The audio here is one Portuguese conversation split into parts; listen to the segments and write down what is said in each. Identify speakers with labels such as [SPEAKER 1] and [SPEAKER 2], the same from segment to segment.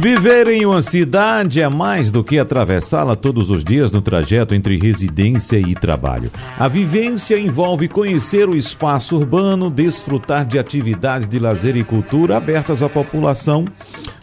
[SPEAKER 1] Viver em uma cidade é mais do que atravessá-la todos os dias no trajeto entre residência e trabalho. A vivência envolve conhecer o espaço urbano, desfrutar de atividades de lazer e cultura abertas à população,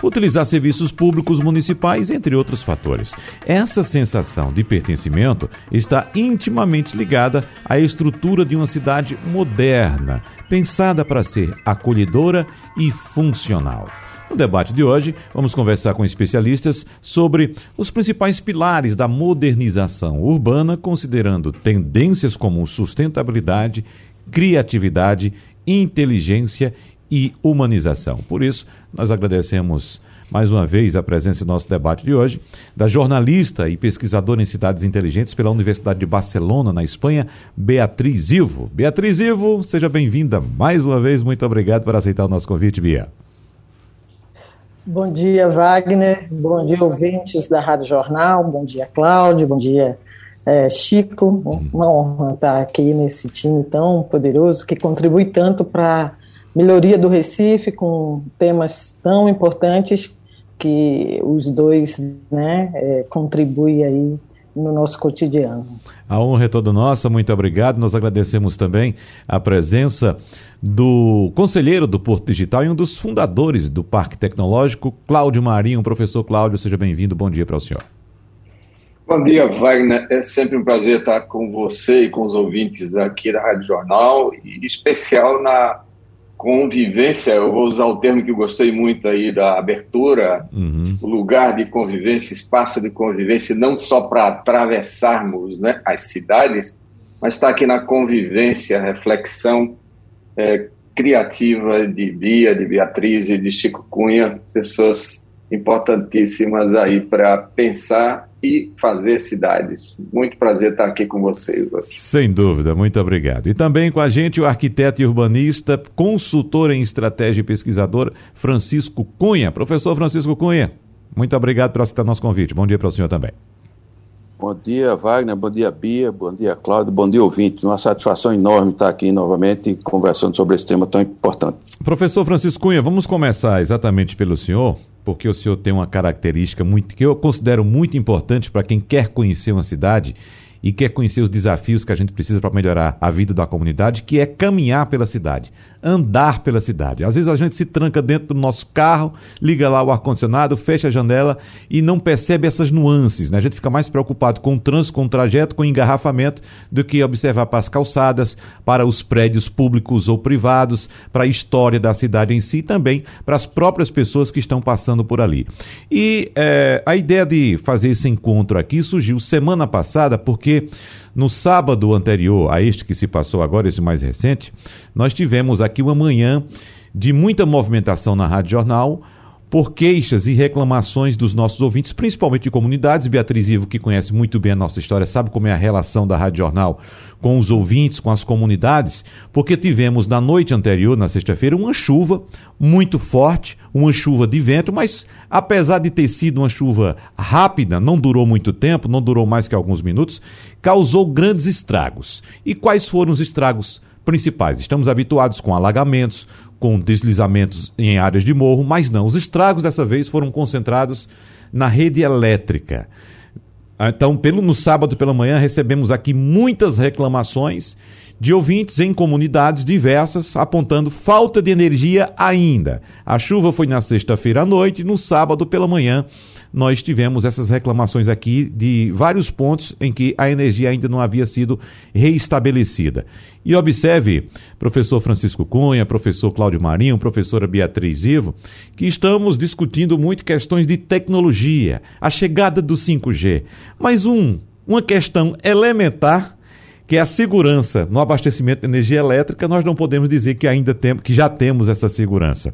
[SPEAKER 1] utilizar serviços públicos municipais, entre outros fatores. Essa sensação de pertencimento está intimamente ligada à estrutura de uma cidade moderna, pensada para ser acolhedora e funcional. No debate de hoje, vamos conversar com especialistas sobre os principais pilares da modernização urbana, considerando tendências como sustentabilidade, criatividade, inteligência e humanização. Por isso, nós agradecemos mais uma vez a presença no nosso debate de hoje da jornalista e pesquisadora em cidades inteligentes pela Universidade de Barcelona, na Espanha, Beatriz Ivo. Beatriz Ivo, seja bem-vinda mais uma vez. Muito obrigado por aceitar o nosso convite, Bia.
[SPEAKER 2] Bom dia, Wagner. Bom dia, ouvintes da Rádio Jornal. Bom dia, Cláudio. Bom dia, é, Chico. Uma honra estar aqui nesse time tão poderoso que contribui tanto para a melhoria do Recife com temas tão importantes que os dois né, é, contribuem aí no nosso cotidiano.
[SPEAKER 1] A honra é toda nossa, muito obrigado. Nós agradecemos também a presença do conselheiro do Porto Digital e um dos fundadores do Parque Tecnológico, Cláudio Marinho. Professor Cláudio, seja bem-vindo. Bom dia para o senhor.
[SPEAKER 3] Bom dia, Wagner. É sempre um prazer estar com você e com os ouvintes aqui da Rádio Jornal, e em especial na convivência, eu vou usar o termo que eu gostei muito aí da abertura, uhum. lugar de convivência, espaço de convivência, não só para atravessarmos né, as cidades, mas está aqui na convivência, reflexão é, criativa de Bia, de Beatriz e de Chico Cunha, pessoas importantíssimas aí para pensar e fazer cidades. Muito prazer estar aqui com vocês.
[SPEAKER 1] Sem dúvida, muito obrigado. E também com a gente o arquiteto e urbanista, consultor em estratégia e pesquisador, Francisco Cunha. Professor Francisco Cunha, muito obrigado por aceitar nosso convite. Bom dia para o senhor também.
[SPEAKER 4] Bom dia, Wagner. Bom dia, Bia. Bom dia, Cláudio. Bom dia, ouvinte. Uma satisfação enorme estar aqui novamente conversando sobre esse tema tão importante.
[SPEAKER 1] Professor Francisco Cunha, vamos começar exatamente pelo senhor porque o senhor tem uma característica muito que eu considero muito importante para quem quer conhecer uma cidade e quer conhecer os desafios que a gente precisa para melhorar a vida da comunidade, que é caminhar pela cidade, andar pela cidade. Às vezes a gente se tranca dentro do nosso carro, liga lá o ar-condicionado, fecha a janela e não percebe essas nuances. Né? A gente fica mais preocupado com o trânsito, com o trajeto, com o engarrafamento, do que observar para as calçadas, para os prédios públicos ou privados, para a história da cidade em si e também para as próprias pessoas que estão passando por ali. E é, a ideia de fazer esse encontro aqui surgiu semana passada porque no sábado anterior a este que se passou agora, esse mais recente, nós tivemos aqui uma manhã de muita movimentação na Rádio Jornal por queixas e reclamações dos nossos ouvintes, principalmente de comunidades. Beatriz Ivo, que conhece muito bem a nossa história, sabe como é a relação da Rádio Jornal com os ouvintes, com as comunidades, porque tivemos na noite anterior, na sexta-feira, uma chuva muito forte, uma chuva de vento, mas apesar de ter sido uma chuva rápida, não durou muito tempo, não durou mais que alguns minutos, causou grandes estragos. E quais foram os estragos principais? Estamos habituados com alagamentos, com deslizamentos em áreas de morro, mas não. Os estragos dessa vez foram concentrados na rede elétrica. Então, pelo, no sábado pela manhã, recebemos aqui muitas reclamações de ouvintes em comunidades diversas apontando falta de energia ainda. A chuva foi na sexta-feira à noite, no sábado pela manhã nós tivemos essas reclamações aqui de vários pontos em que a energia ainda não havia sido reestabelecida. E observe, professor Francisco Cunha, professor Cláudio Marinho, professora Beatriz Ivo, que estamos discutindo muito questões de tecnologia, a chegada do 5G. Mas um, uma questão elementar que é a segurança no abastecimento de energia elétrica, nós não podemos dizer que ainda temos, que já temos essa segurança.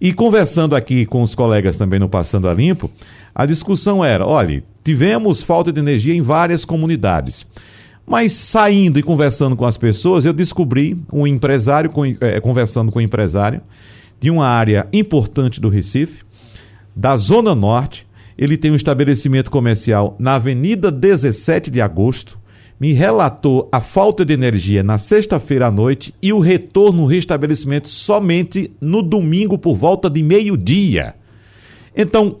[SPEAKER 1] E conversando aqui com os colegas também no Passando a Limpo, a discussão era: olha, tivemos falta de energia em várias comunidades. Mas saindo e conversando com as pessoas, eu descobri um empresário, é, conversando com um empresário, de uma área importante do Recife, da Zona Norte. Ele tem um estabelecimento comercial na Avenida 17 de Agosto. Me relatou a falta de energia na sexta-feira à noite e o retorno no restabelecimento somente no domingo por volta de meio-dia. Então,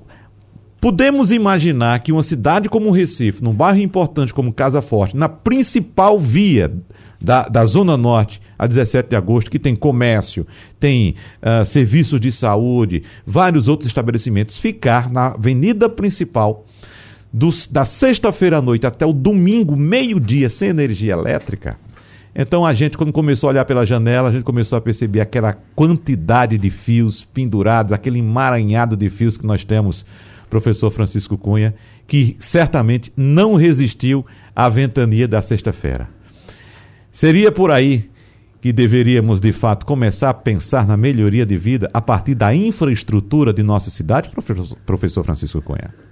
[SPEAKER 1] podemos imaginar que uma cidade como Recife, num bairro importante como Casa Forte, na principal via da, da Zona Norte, a 17 de agosto, que tem comércio, tem uh, serviços de saúde, vários outros estabelecimentos, ficar na avenida principal dos, da sexta-feira à noite até o domingo, meio-dia, sem energia elétrica. Então a gente, quando começou a olhar pela janela, a gente começou a perceber aquela quantidade de fios pendurados, aquele emaranhado de fios que nós temos, professor Francisco Cunha, que certamente não resistiu à ventania da sexta-feira. Seria por aí que deveríamos, de fato, começar a pensar na melhoria de vida a partir da infraestrutura de nossa cidade, professor Francisco Cunha?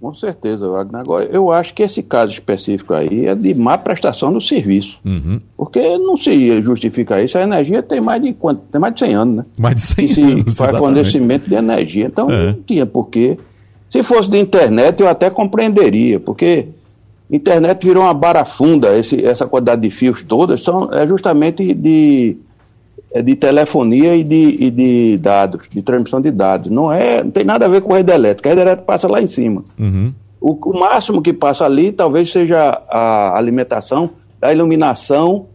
[SPEAKER 4] Com certeza, Wagner. Agora, eu acho que esse caso específico aí é de má prestação do serviço. Uhum. Porque não se justifica isso. A energia tem mais de quanto? Tem mais de 100 anos, né?
[SPEAKER 1] Mais de 100
[SPEAKER 4] se
[SPEAKER 1] anos.
[SPEAKER 4] Faz fornecimento de energia. Então, é. não tinha porquê. Se fosse de internet, eu até compreenderia, porque Internet virou uma barafunda, esse, essa quantidade de fios todas são, é justamente de, é de telefonia e de, e de dados, de transmissão de dados. Não, é, não tem nada a ver com rede elétrica, a rede elétrica passa lá em cima. Uhum. O, o, máximo que passa ali talvez seja a alimentação da iluminação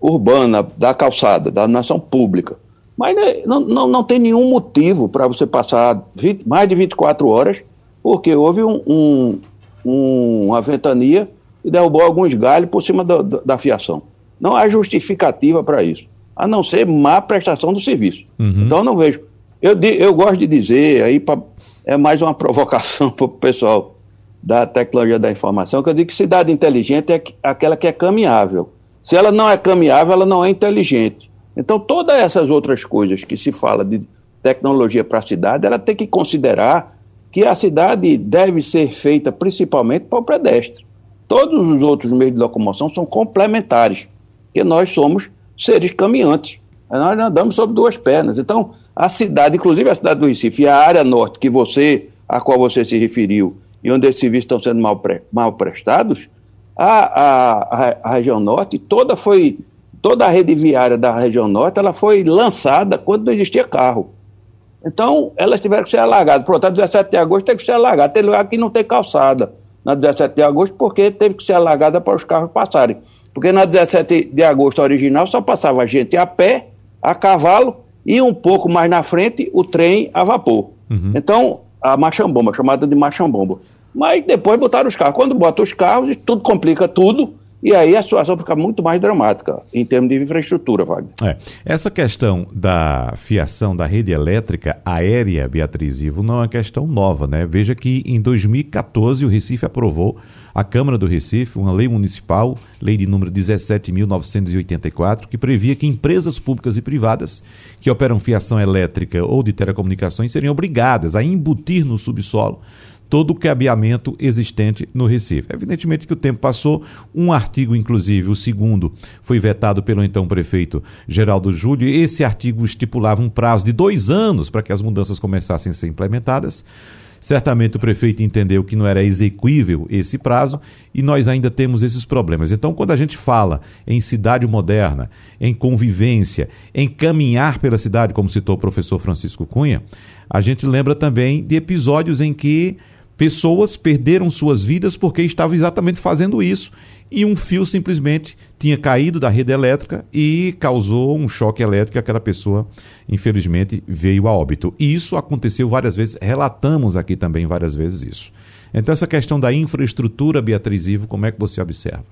[SPEAKER 4] urbana, da calçada, da iluminação pública. Mas né, não, não, não tem nenhum motivo para você passar 20, mais de 24 horas, porque houve um, um um, uma ventania e derrubou alguns galhos por cima da, da fiação. Não há justificativa para isso, a não ser má prestação do serviço. Uhum. Então, eu não vejo. Eu, eu gosto de dizer, aí pra, é mais uma provocação para o pessoal da tecnologia da informação, que eu digo que cidade inteligente é aquela que é caminhável. Se ela não é caminhável, ela não é inteligente. Então, todas essas outras coisas que se fala de tecnologia para a cidade, ela tem que considerar que a cidade deve ser feita principalmente para o pedestre. Todos os outros meios de locomoção são complementares, porque nós somos seres caminhantes. Nós andamos sobre duas pernas. Então, a cidade, inclusive a cidade do Recife e a área norte que você, a qual você se referiu, e onde esses serviços estão sendo mal, pre, mal prestados, a, a, a, região norte toda foi toda a rede viária da região norte ela foi lançada quando não existia carro. Então, elas tiveram que ser alagadas. Pronto, a 17 de agosto tem que ser alagada. Tem lugar que não tem calçada na 17 de agosto, porque teve que ser alagada para os carros passarem. Porque na 17 de agosto original só passava gente a pé, a cavalo e um pouco mais na frente o trem a vapor. Uhum. Então, a machambomba, chamada de machambomba. Mas depois botaram os carros. Quando botam os carros, tudo complica tudo e aí a situação fica muito mais dramática em termos de infraestrutura, Wagner.
[SPEAKER 1] É. Essa questão da fiação da rede elétrica aérea, Beatriz Ivo, não é uma questão nova, né? Veja que em 2014 o Recife aprovou, a Câmara do Recife, uma lei municipal, lei de número 17.984, que previa que empresas públicas e privadas que operam fiação elétrica ou de telecomunicações seriam obrigadas a embutir no subsolo todo o cabeamento existente no Recife. Evidentemente que o tempo passou, um artigo, inclusive, o segundo, foi vetado pelo então prefeito Geraldo Júlio. Esse artigo estipulava um prazo de dois anos para que as mudanças começassem a ser implementadas. Certamente o prefeito entendeu que não era execuível esse prazo e nós ainda temos esses problemas. Então, quando a gente fala em cidade moderna, em convivência, em caminhar pela cidade, como citou o professor Francisco Cunha, a gente lembra também de episódios em que Pessoas perderam suas vidas porque estavam exatamente fazendo isso e um fio simplesmente tinha caído da rede elétrica e causou um choque elétrico e aquela pessoa, infelizmente, veio a óbito. E isso aconteceu várias vezes, relatamos aqui também várias vezes isso. Então, essa questão da infraestrutura, Beatriz Ivo, como é que você observa?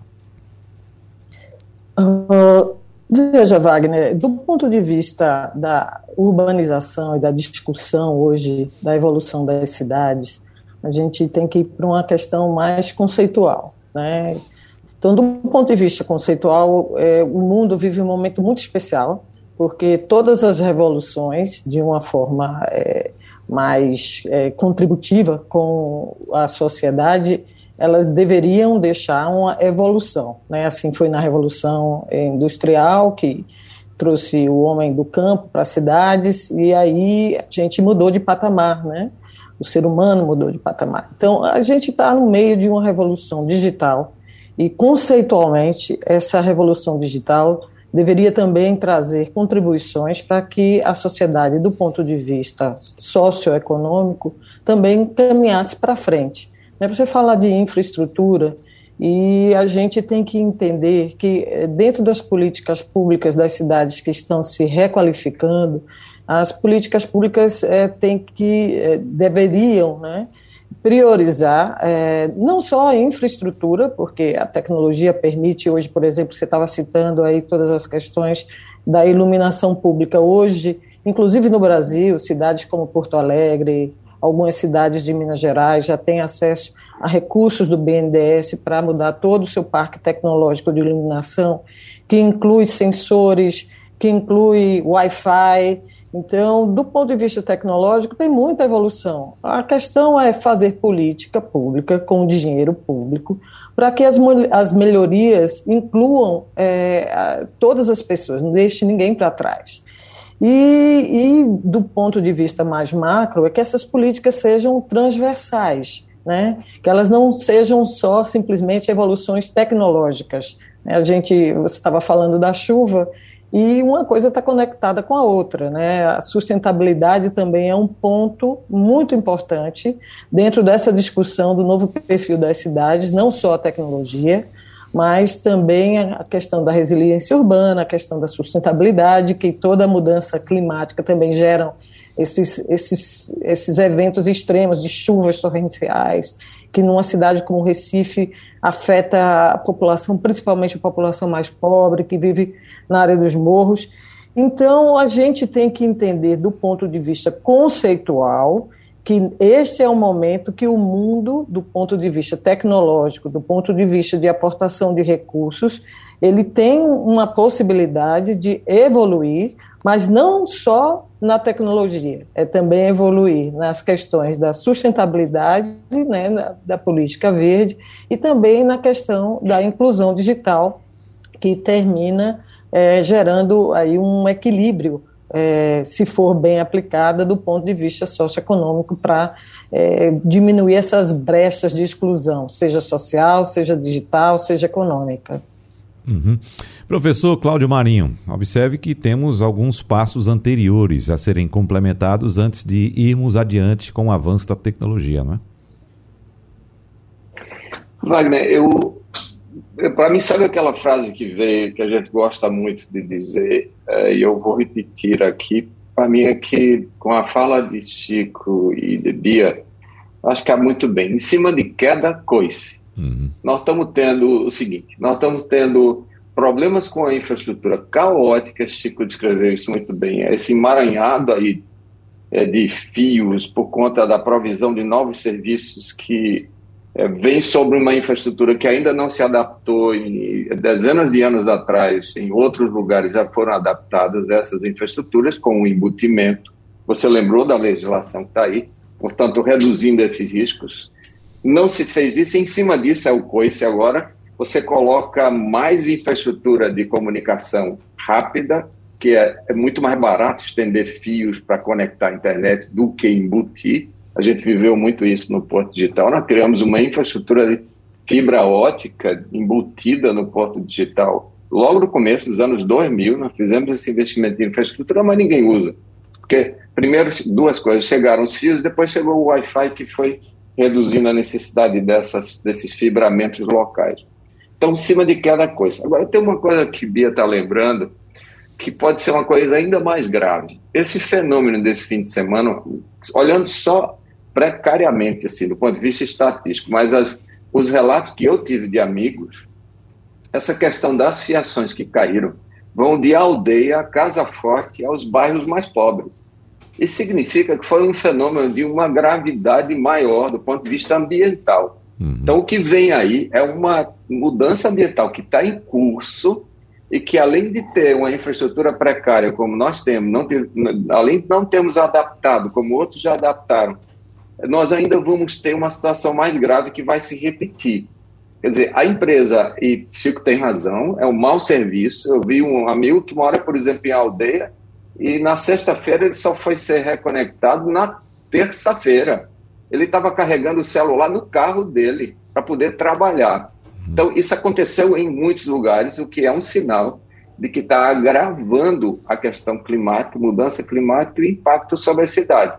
[SPEAKER 2] Uh, veja, Wagner, do ponto de vista da urbanização e da discussão hoje da evolução das cidades, a gente tem que ir para uma questão mais conceitual. Né? Então, do ponto de vista conceitual, é, o mundo vive um momento muito especial, porque todas as revoluções, de uma forma é, mais é, contributiva com a sociedade, elas deveriam deixar uma evolução. Né? Assim foi na Revolução Industrial, que trouxe o homem do campo para as cidades e aí a gente mudou de patamar, né? O ser humano mudou de patamar. Então a gente está no meio de uma revolução digital e conceitualmente essa revolução digital deveria também trazer contribuições para que a sociedade, do ponto de vista socioeconômico, também caminhasse para frente. Né, você fala de infraestrutura, e a gente tem que entender que, eh, dentro das políticas públicas das cidades que estão se requalificando, as políticas públicas é, têm que, é, deveriam, né, priorizar é, não só a infraestrutura, porque a tecnologia permite hoje, por exemplo, você estava citando aí todas as questões da iluminação pública. Hoje, inclusive no Brasil, cidades como Porto Alegre, algumas cidades de Minas Gerais já têm acesso a recursos do BNDES para mudar todo o seu parque tecnológico de iluminação, que inclui sensores, que inclui Wi-Fi. Então, do ponto de vista tecnológico, tem muita evolução. A questão é fazer política pública com dinheiro público para que as, as melhorias incluam é, todas as pessoas, não deixe ninguém para trás. E, e, do ponto de vista mais macro, é que essas políticas sejam transversais, né? que elas não sejam só simplesmente evoluções tecnológicas. Né? A gente, você estava falando da chuva, e uma coisa está conectada com a outra. Né? A sustentabilidade também é um ponto muito importante dentro dessa discussão do novo perfil das cidades, não só a tecnologia, mas também a questão da resiliência urbana, a questão da sustentabilidade, que toda mudança climática também geram esses, esses, esses eventos extremos de chuvas torrenciais, que numa cidade como Recife afeta a população, principalmente a população mais pobre, que vive na área dos morros. Então, a gente tem que entender, do ponto de vista conceitual, que este é o momento que o mundo, do ponto de vista tecnológico, do ponto de vista de aportação de recursos, ele tem uma possibilidade de evoluir, mas não só na tecnologia, é também evoluir nas questões da sustentabilidade, né, da, da política verde e também na questão da inclusão digital, que termina é, gerando aí um equilíbrio é, se for bem aplicada do ponto de vista socioeconômico para é, diminuir essas brechas de exclusão, seja social, seja digital, seja econômica.
[SPEAKER 1] Uhum. Professor Cláudio Marinho, observe que temos alguns passos anteriores a serem complementados antes de irmos adiante com o avanço da tecnologia, não é?
[SPEAKER 3] Wagner, eu para mim, sabe aquela frase que veio, que a gente gosta muito de dizer, é, e eu vou repetir aqui, para mim é que, com a fala de Chico e de Bia, acho que é muito bem. Em cima de queda, coice. Uhum. Nós estamos tendo o seguinte, nós estamos tendo problemas com a infraestrutura caótica, Chico descreveu isso muito bem, esse emaranhado aí é, de fios por conta da provisão de novos serviços que é, vem sobre uma infraestrutura que ainda não se adaptou em dezenas de anos atrás, em outros lugares já foram adaptadas essas infraestruturas com o embutimento. Você lembrou da legislação que está aí, portanto, reduzindo esses riscos. Não se fez isso, em cima disso é o COICE agora, você coloca mais infraestrutura de comunicação rápida, que é, é muito mais barato estender fios para conectar a internet do que embutir, a gente viveu muito isso no Porto Digital. Nós criamos uma infraestrutura de fibra ótica embutida no Porto Digital. Logo no começo dos anos 2000, nós fizemos esse investimento em infraestrutura, mas ninguém usa. Porque, primeiro, duas coisas: chegaram os fios, depois chegou o Wi-Fi, que foi reduzindo a necessidade dessas, desses fibramentos locais. Então, em cima de cada coisa. Agora, tem uma coisa que Bia está lembrando, que pode ser uma coisa ainda mais grave. Esse fenômeno desse fim de semana, olhando só precariamente, assim, do ponto de vista estatístico, mas as, os relatos que eu tive de amigos, essa questão das fiações que caíram vão de aldeia a casa forte aos bairros mais pobres. Isso significa que foi um fenômeno de uma gravidade maior do ponto de vista ambiental. Uhum. Então, o que vem aí é uma mudança ambiental que está em curso e que, além de ter uma infraestrutura precária como nós temos, não ter, além de não termos adaptado como outros já adaptaram, nós ainda vamos ter uma situação mais grave que vai se repetir. Quer dizer, a empresa, e Chico tem razão, é um mau serviço. Eu vi um amigo que mora, por exemplo, em aldeia, e na sexta-feira ele só foi ser reconectado na terça-feira. Ele estava carregando o celular no carro dele para poder trabalhar. Então, isso aconteceu em muitos lugares, o que é um sinal de que está agravando a questão climática, mudança climática e impacto sobre a cidade.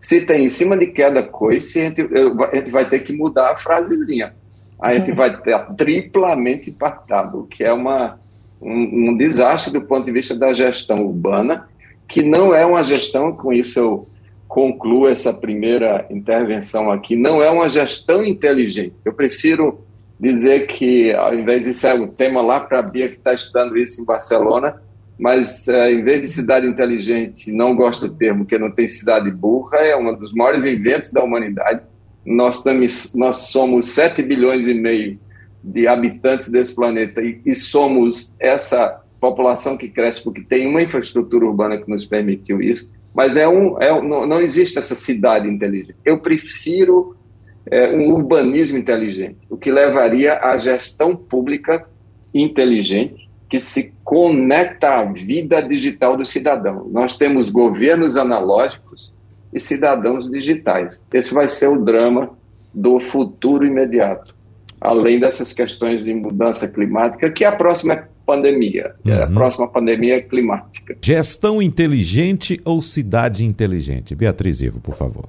[SPEAKER 3] Se tem em cima de queda coice, a gente, a gente vai ter que mudar a frasezinha. A gente vai ter triplamente impactado, o que é uma, um, um desastre do ponto de vista da gestão urbana, que não é uma gestão, com isso eu concluo essa primeira intervenção aqui, não é uma gestão inteligente. Eu prefiro dizer que, ao invés de ser um tema lá para a Bia que está estudando isso em Barcelona, mas é, em vez de cidade inteligente, não gosto do termo, que não tem cidade burra, é um dos maiores inventos da humanidade. Nós, nós somos 7 bilhões e meio de habitantes desse planeta e, e somos essa população que cresce porque tem uma infraestrutura urbana que nos permitiu isso. Mas é um, é, não, não existe essa cidade inteligente. Eu prefiro é, um urbanismo inteligente, o que levaria à gestão pública inteligente que se conecta à vida digital do cidadão. Nós temos governos analógicos e cidadãos digitais. Esse vai ser o drama do futuro imediato, além dessas questões de mudança climática, que é a próxima pandemia, uhum. é a uhum. próxima pandemia climática.
[SPEAKER 1] Gestão inteligente ou cidade inteligente? Beatriz Ivo, por favor.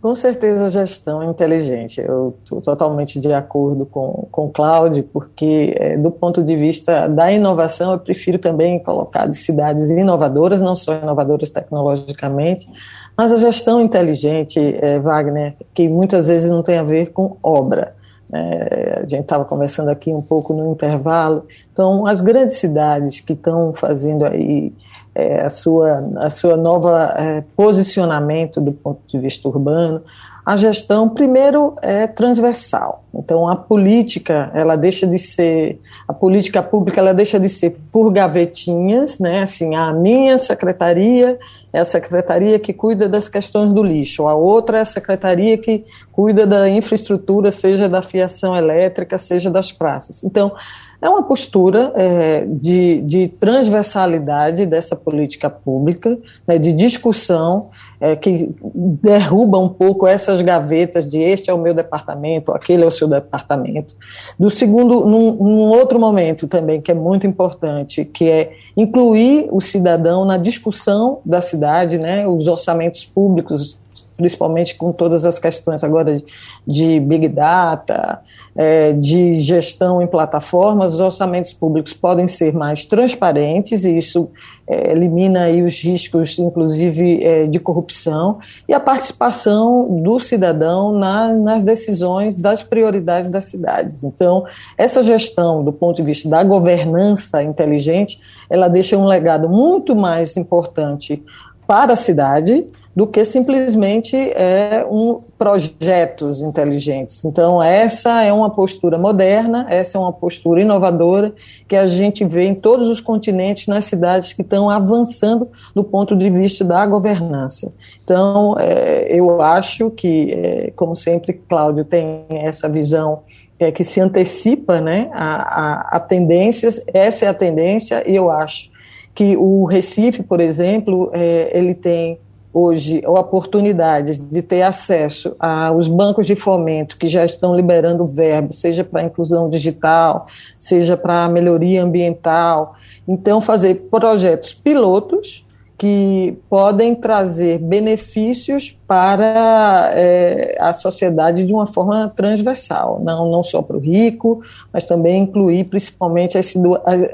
[SPEAKER 2] Com certeza, gestão inteligente. Eu estou totalmente de acordo com, com o Cláudio, porque, é, do ponto de vista da inovação, eu prefiro também colocar de cidades inovadoras, não só inovadoras tecnologicamente, mas a gestão inteligente, é, Wagner, que muitas vezes não tem a ver com obra. É, a gente estava conversando aqui um pouco no intervalo. Então, as grandes cidades que estão fazendo aí é, a sua, a sua nova é, posicionamento do ponto de vista urbano. A gestão, primeiro, é transversal. Então, a política, ela deixa de ser, a política pública, ela deixa de ser por gavetinhas, né? Assim, a minha secretaria é a secretaria que cuida das questões do lixo, a outra é a secretaria que cuida da infraestrutura, seja da fiação elétrica, seja das praças. Então, é uma postura é, de, de, transversalidade dessa política pública, né, de discussão, é, que derruba um pouco essas gavetas de este é o meu departamento, aquele é o seu departamento. Do segundo, num, num outro momento também, que é muito importante, que é incluir o cidadão na discussão da cidade, né, os orçamentos públicos principalmente com todas as questões agora de Big Data, é, de gestão em plataformas, os orçamentos públicos podem ser mais transparentes e isso é, elimina aí os riscos, inclusive, é, de corrupção e a participação do cidadão na, nas decisões das prioridades das cidades. Então, essa gestão, do ponto de vista da governança inteligente, ela deixa um legado muito mais importante para a cidade, do que simplesmente é, um projetos inteligentes. Então, essa é uma postura moderna, essa é uma postura inovadora que a gente vê em todos os continentes, nas cidades que estão avançando do ponto de vista da governança. Então, é, eu acho que, é, como sempre, Cláudio tem essa visão é, que se antecipa né, a, a, a tendências, essa é a tendência, e eu acho que o Recife, por exemplo, é, ele tem hoje a oportunidade de ter acesso aos bancos de fomento que já estão liberando verba, seja para inclusão digital, seja para melhoria ambiental. Então, fazer projetos pilotos que podem trazer benefícios para é, a sociedade de uma forma transversal, não, não só para o rico, mas também incluir principalmente as,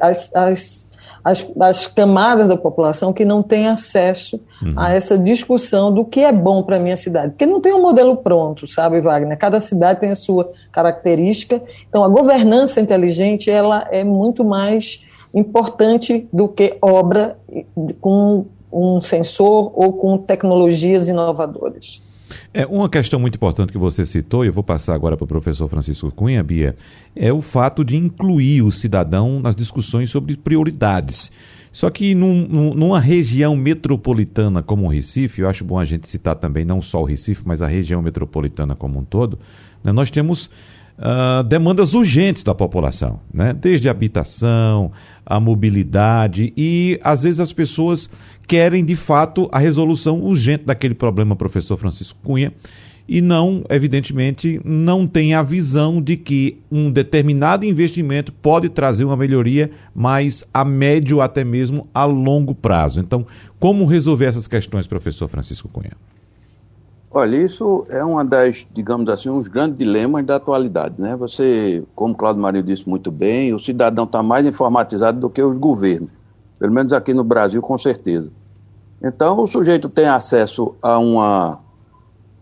[SPEAKER 2] as, as as, as camadas da população que não têm acesso uhum. a essa discussão do que é bom para a minha cidade. Porque não tem um modelo pronto, sabe, Wagner? Cada cidade tem a sua característica. Então, a governança inteligente ela é muito mais importante do que obra com um sensor ou com tecnologias inovadoras.
[SPEAKER 1] É, uma questão muito importante que você citou, e eu vou passar agora para o professor Francisco Cunha, Bia, é o fato de incluir o cidadão nas discussões sobre prioridades. Só que num, numa região metropolitana como o Recife, eu acho bom a gente citar também não só o Recife, mas a região metropolitana como um todo, né, nós temos uh, demandas urgentes da população, né? desde a habitação, a mobilidade e às vezes as pessoas querem de fato a resolução urgente daquele problema, professor Francisco Cunha, e não, evidentemente, não tem a visão de que um determinado investimento pode trazer uma melhoria, mas a médio até mesmo a longo prazo. Então, como resolver essas questões, professor Francisco Cunha?
[SPEAKER 4] Olha, isso é uma das, digamos assim, uns grandes dilemas da atualidade, né? Você, como Claudio Marinho disse muito bem, o cidadão está mais informatizado do que os governos, pelo menos aqui no Brasil, com certeza. Então, o sujeito tem acesso a uma,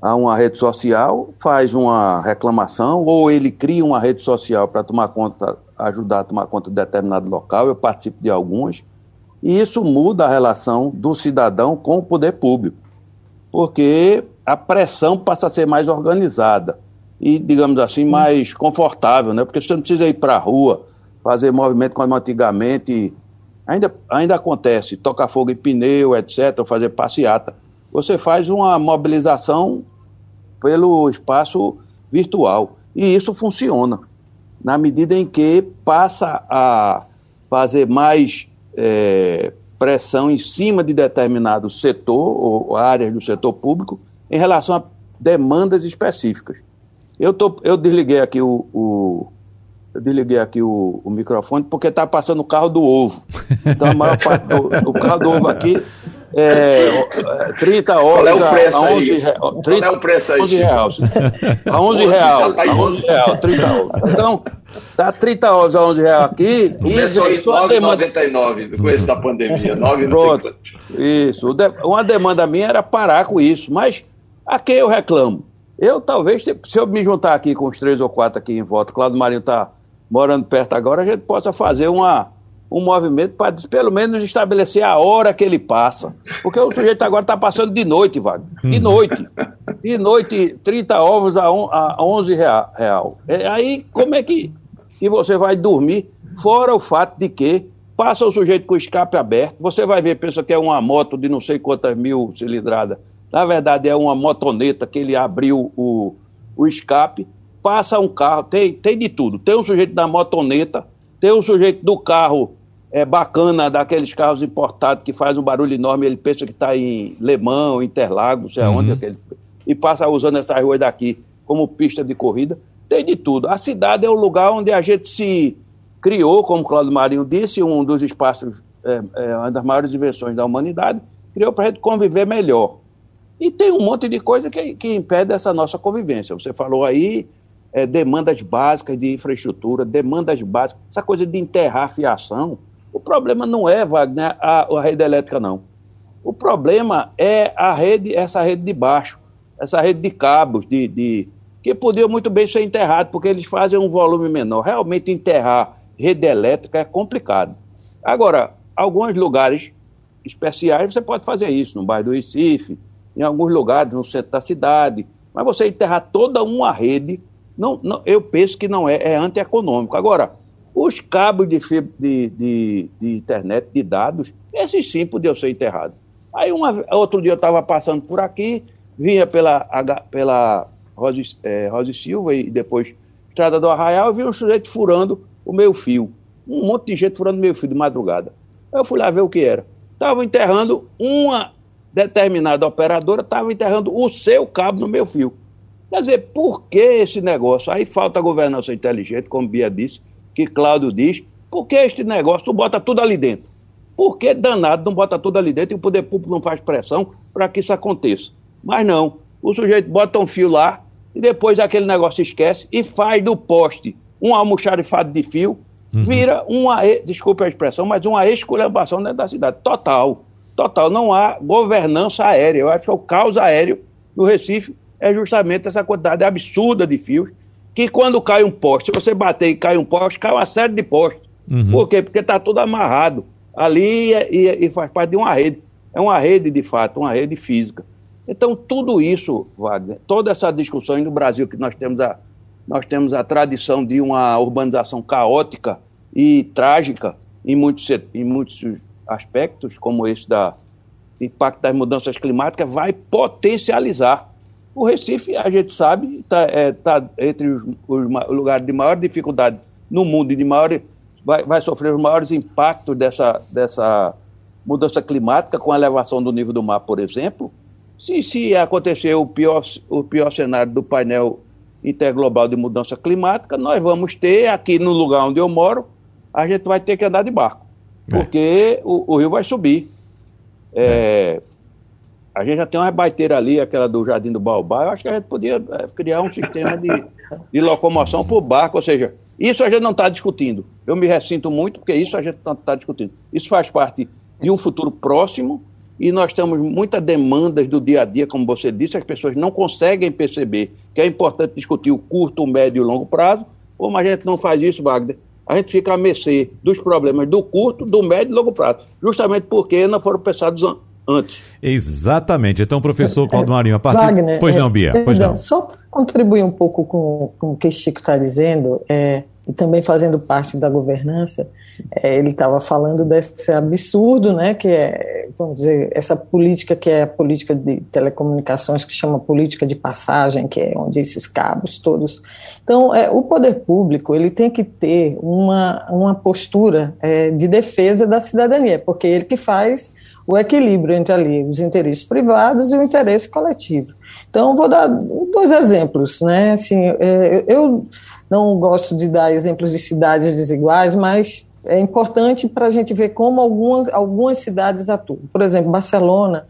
[SPEAKER 4] a uma rede social, faz uma reclamação, ou ele cria uma rede social para tomar conta, ajudar a tomar conta de determinado local, eu participo de algumas, e isso muda a relação do cidadão com o poder público, porque a pressão passa a ser mais organizada e, digamos assim, mais confortável, né? Porque você não precisa ir para a rua, fazer movimento como antigamente. Ainda, ainda acontece, tocar fogo em pneu, etc., fazer passeata. Você faz uma mobilização pelo espaço virtual. E isso funciona, na medida em que passa a fazer mais é, pressão em cima de determinado setor ou áreas do setor público em relação a demandas específicas. Eu, tô, eu desliguei aqui o, o eu desliguei aqui o, o microfone porque está passando o carro do ovo. Então a maior parte do, do carro do ovo aqui é 30 horas Qual é o preço a 11 reais. Qual é o preço aí? 11 reais. A 11 reais. A 11 reais, 30 horas. Então, tá 30 horas a 11 reais aqui.
[SPEAKER 3] Começou em 9,99 no começo da pandemia. 9,
[SPEAKER 4] Pronto. Isso. Uma demanda minha era parar com isso, mas a quem eu reclamo? Eu talvez, se eu me juntar aqui com os três ou quatro aqui em volta, Claudio Marinho está morando perto agora, a gente possa fazer uma, um movimento para pelo menos estabelecer a hora que ele passa. Porque o sujeito agora está passando de noite, Wagner. De uhum. noite. De noite, 30 ovos a, on, a 11 real. real. É, aí, como é que, que você vai dormir? Fora o fato de que passa o sujeito com o escape aberto, você vai ver, pensa que é uma moto de não sei quantas mil cilindradas na verdade, é uma motoneta que ele abriu o, o escape, passa um carro, tem, tem de tudo. Tem um sujeito da motoneta, tem um sujeito do carro é, bacana, daqueles carros importados que faz um barulho enorme, ele pensa que está em Le Mans, Interlagos, sei aonde, uhum. aquele, e passa usando essas ruas daqui como pista de corrida. Tem de tudo. A cidade é o lugar onde a gente se criou, como Cláudio Marinho disse, um dos espaços, é, é, uma das maiores invenções da humanidade, criou para a gente conviver melhor. E tem um monte de coisa que, que impede essa nossa convivência. Você falou aí é, demandas básicas de infraestrutura, demandas básicas, essa coisa de enterrar a fiação. O problema não é, Wagner, a, a rede elétrica, não. O problema é a rede, essa rede de baixo, essa rede de cabos, de, de que podiam muito bem ser enterrados, porque eles fazem um volume menor. Realmente enterrar rede elétrica é complicado. Agora, alguns lugares especiais você pode fazer isso, no bairro do Recife, em alguns lugares, no centro da cidade. Mas você enterrar toda uma rede, não, não, eu penso que não é, é antieconômico. Agora, os cabos de, de, de, de, internet, de dados, esses sim podiam ser enterrados. Aí uma, outro dia eu estava passando por aqui, vinha pela, pela Rose, é, Rose Silva e depois Estrada do Arraial, eu vi um sujeito furando o meu fio. Um monte de gente furando meu fio de madrugada. Eu fui lá ver o que era. Estavam enterrando uma determinada operadora estava enterrando o seu cabo no meu fio. Quer dizer, por que esse negócio? Aí falta governança inteligente, como Bia disse, que Cláudio diz. Por que este negócio? Tu bota tudo ali dentro. Por que danado não bota tudo ali dentro e o poder público não faz pressão para que isso aconteça? Mas não. O sujeito bota um fio lá e depois aquele negócio esquece e faz do poste um almoxarifado de fio, uhum. vira uma, desculpe a expressão, mas uma esculhambação dentro da cidade. Total total. Não há governança aérea. Eu acho que o caos aéreo no Recife é justamente essa quantidade absurda de fios que quando cai um poste, se você bater e cai um poste, cai uma série de postes. Uhum. Por quê? Porque está tudo amarrado ali e, e, faz parte de uma rede. É uma rede, de fato, uma rede física. Então, tudo isso, Wagner, toda essa discussão no Brasil, que nós temos a, nós temos a tradição de uma urbanização caótica e trágica em muitos, em muitos aspectos, como esse da impacto das mudanças climáticas, vai potencializar O Recife, a gente sabe, está é, tá entre os, os, lugares de maior dificuldade no mundo e de maior, vai, vai sofrer os maiores impactos dessa, dessa mudança climática, com a elevação do nível do mar, por exemplo. Se, se acontecer o pior, o pior cenário do painel interglobal de mudança climática, nós vamos ter aqui no lugar onde eu moro, a gente vai ter que andar de barco, é. porque o, o, rio vai subir. É. A gente já tem uma baiteira ali, aquela do Jardim do Baobá, eu acho que a gente podia é, criar um sistema de, de locomoção por barco, ou seja, isso a gente não está discutindo. Eu me ressinto muito, porque isso a gente não está discutindo. Isso faz parte de um futuro próximo e nós temos muitas demandas do dia a dia, como você disse, as pessoas não conseguem perceber que é importante discutir o curto, o médio e o longo prazo, como a gente não faz isso, Wagner, a gente fica a mercê dos problemas do curto, do médio e longo prazo, justamente porque não foram pensados antes.
[SPEAKER 1] Exatamente. Então, professor Claudio Marinho, a partir...
[SPEAKER 2] Wagner,
[SPEAKER 1] pois não, Bia, pois não.
[SPEAKER 2] Só para contribuir um pouco com, com o que o Chico está dizendo, é, e também fazendo parte da governança, é, ele estava falando desse absurdo, né, que é, vamos dizer, essa política que é a política de telecomunicações, que chama política de passagem, que é onde esses cabos todos. Então, é, o poder público ele tem que ter uma, uma postura é, de defesa da cidadania, porque ele que faz o equilíbrio entre ali os interesses privados e o interesse coletivo. Então, vou dar dois exemplos, né? Assim, é, eu não gosto de dar exemplos de cidades desiguais, mas é importante para a gente ver como algumas, algumas cidades atuam. Por exemplo, Barcelona,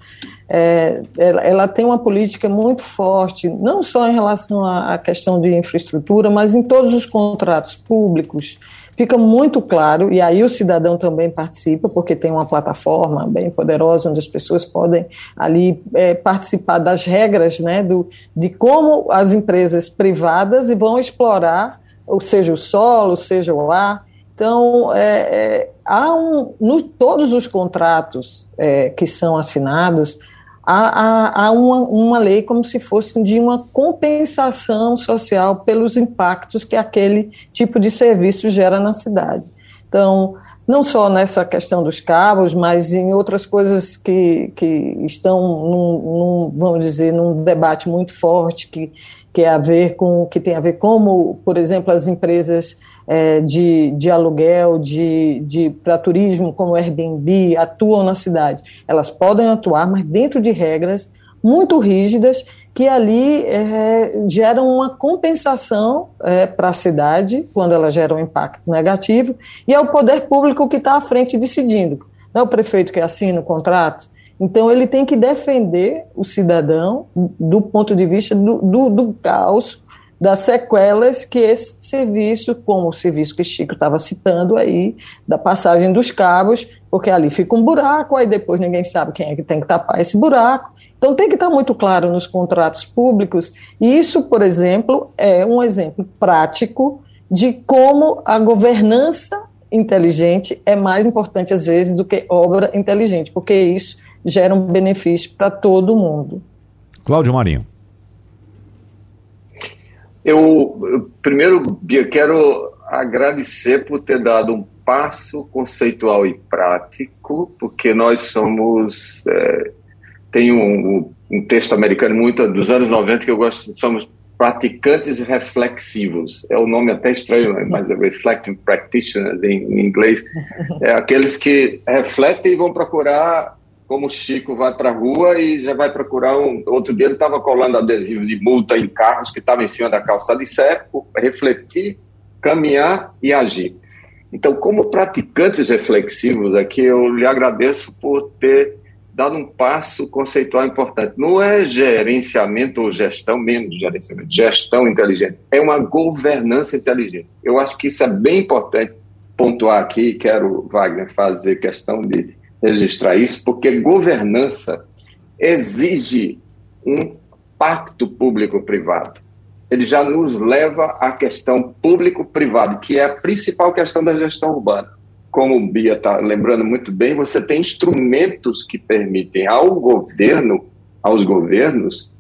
[SPEAKER 2] é, ela, ela, tem uma política muito forte, não só em relação à, à questão de infraestrutura, mas em todos os contratos públicos. Fica muito claro, e aí o cidadão também participa, porque tem uma plataforma bem poderosa onde as pessoas podem ali é, participar das regras né, do, de como as empresas privadas vão explorar, ou seja, o solo, seja o ar, então, é, é, há um, no, todos os contratos é, que são assinados, há, uma, uma, lei como se fosse de uma compensação social pelos impactos que aquele tipo de serviço gera na cidade. Então, não só nessa questão dos cabos, mas em outras coisas que, que estão, num, num, vamos dizer, num debate muito forte que, que, é a ver com, que tem a ver como, por exemplo, as empresas é, de, de aluguel, de, de para turismo, como o Airbnb, atuam na cidade. Elas podem atuar, mas dentro de regras muito rígidas que ali é, geram uma compensação é, para a cidade, quando ela gera um impacto negativo, e é o poder público que está à frente decidindo. Não é o prefeito que assina o contrato. Então, ele tem que defender o cidadão do ponto de vista do, do, do caos das sequelas que esse serviço, como o serviço que Chico estava citando aí, da passagem dos cabos, porque ali fica um buraco, aí depois ninguém sabe quem é que tem que tapar esse buraco. Então tem que estar muito claro nos contratos públicos. E isso, por exemplo, é um exemplo prático de como a governança inteligente é mais importante às vezes do que obra inteligente, porque isso gera um benefício para todo mundo.
[SPEAKER 1] Cláudio Marinho.
[SPEAKER 3] Eu, eu, primeiro, Bia, quero agradecer por ter dado um passo conceitual e prático, porque nós somos. É, tem um, um, texto americano muito dos anos 90 que eu gosto, somos praticantes reflexivos. É o um nome até estranho, mas é reflecting practitioners em, em inglês. É aqueles que refletem e vão procurar como o Chico vai para a rua e já vai procurar um. Outro dia ele estava colando adesivo de multa em carros que estavam em cima da calçada. Isso é refletir, caminhar e agir. Então, como praticantes reflexivos aqui, eu lhe agradeço por ter dado um passo conceitual importante. Não é gerenciamento ou gestão, menos gerenciamento, gestão inteligente. É uma governança inteligente. Eu acho que isso é bem importante pontuar aqui. Quero, Wagner, fazer questão de registrar isso, porque governança exige um pacto público-privado. Ele já nos leva à questão público-privado, que é a principal questão da gestão urbana. Como o Bia está lembrando muito bem, você tem instrumentos que permitem ao governo, aos governos,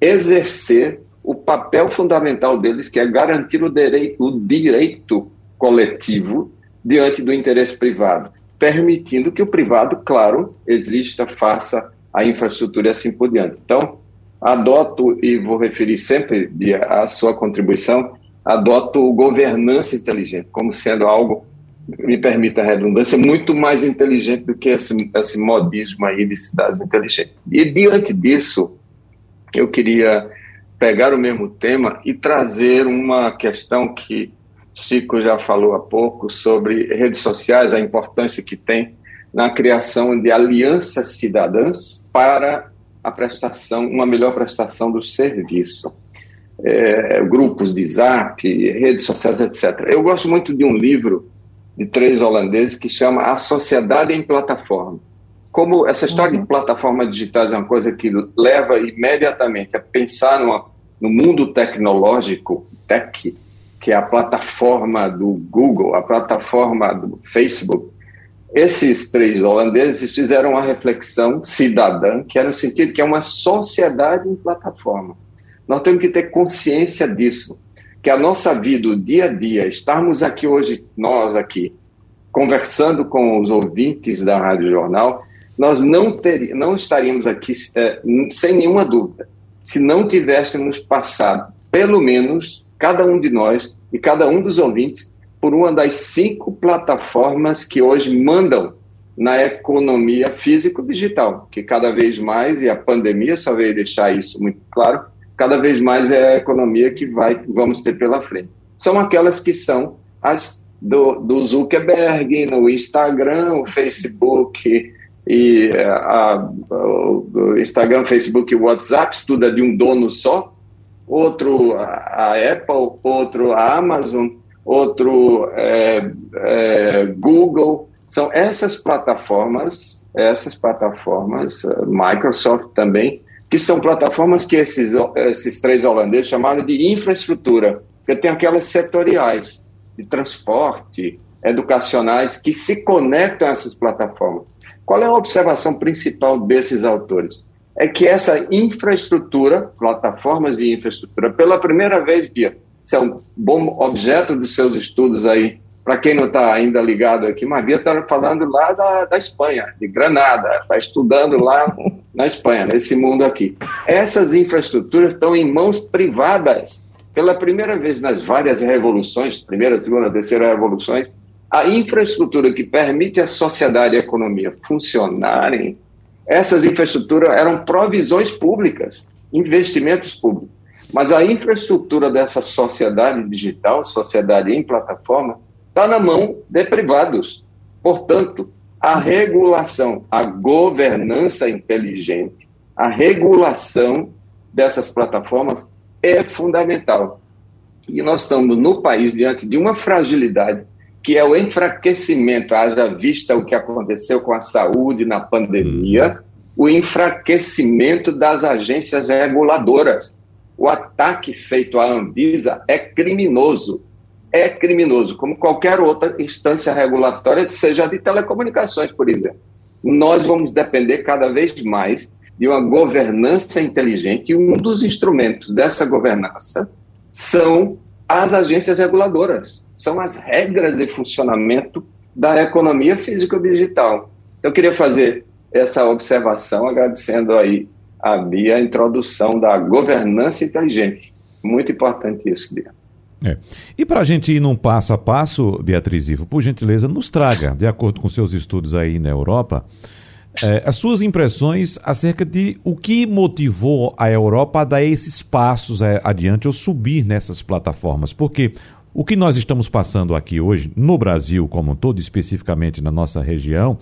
[SPEAKER 3] exercer o papel fundamental deles, que é garantir o direito, o direito coletivo diante do interesse privado permitindo que o privado, claro, exista, faça a infraestrutura e assim por diante. Então, adoto, e vou referir sempre a sua contribuição, adoto governança inteligente como sendo algo, me permita a redundância, muito mais inteligente do que esse, esse modismo aí de cidades inteligentes. E diante disso, eu queria pegar o mesmo tema e trazer uma questão que Chico já falou há pouco sobre redes sociais, a importância que tem na criação de alianças cidadãs para a prestação, uma melhor prestação do serviço. É, grupos de zap, redes sociais, etc. Eu gosto muito de um livro de três holandeses que chama A Sociedade em Plataforma. Como essa história uhum. de plataformas digitais é uma coisa que leva imediatamente a pensar numa, no mundo tecnológico, tech, que é a plataforma do Google, a plataforma do Facebook, esses três holandeses fizeram uma reflexão cidadã, que era no sentido que é uma sociedade em plataforma. Nós temos que ter consciência disso, que a nossa vida, o dia a dia, estarmos aqui hoje, nós aqui, conversando com os ouvintes da Rádio Jornal, nós não, ter, não estaríamos aqui é, sem nenhuma dúvida, se não tivéssemos passado, pelo menos, cada um de nós e cada um dos ouvintes, por uma das cinco plataformas que hoje mandam na economia físico-digital, que cada vez mais, e a pandemia só veio deixar isso muito claro, cada vez mais é a economia que vai, vamos ter pela frente. São aquelas que são as do, do Zuckerberg, no Instagram, o Facebook e a, o Instagram, Facebook e WhatsApp, tudo é de um dono só, outro a Apple, outro a Amazon, outro é, é, Google. São essas plataformas, essas plataformas, eh, Microsoft também, que são plataformas que esses, esses três holandeses chamaram de infraestrutura, porque tem aquelas setoriais de transporte, educacionais, que se conectam a essas plataformas. Qual é a observação principal desses autores? É que essa infraestrutura, plataformas de infraestrutura, pela primeira vez, Bia, isso é um bom objeto dos seus estudos aí. Para quem não está ainda ligado aqui, Maria está falando lá da, da Espanha, de Granada, está estudando lá na Espanha, nesse mundo aqui. Essas infraestruturas estão em mãos privadas. Pela primeira vez nas várias revoluções, primeira, segunda, terceira revoluções, a infraestrutura que permite a sociedade e a economia funcionarem, essas infraestruturas eram provisões públicas, investimentos públicos. Mas a infraestrutura dessa sociedade digital, sociedade em plataforma, está na mão de privados. Portanto, a regulação, a governança inteligente, a regulação dessas plataformas é fundamental. E nós estamos no país diante de uma fragilidade que é o enfraquecimento, haja vista o que aconteceu com a saúde na pandemia, o enfraquecimento das agências reguladoras o ataque feito à Anvisa é criminoso. É criminoso, como qualquer outra instância regulatória, seja de telecomunicações, por exemplo. Nós vamos depender cada vez mais de uma governança inteligente, e um dos instrumentos dessa governança são as agências reguladoras, são as regras de funcionamento da economia físico-digital. Eu queria fazer essa observação, agradecendo aí a Bia a introdução da governança inteligente. Muito importante isso, Bia.
[SPEAKER 1] É. E para a gente ir num passo a passo, Beatriz Ivo, por gentileza, nos traga, de acordo com seus estudos aí na Europa, é, as suas impressões acerca de o que motivou a Europa a dar esses passos é, adiante ou subir nessas plataformas. Porque o que nós estamos passando aqui hoje, no Brasil como um todo, especificamente na nossa região,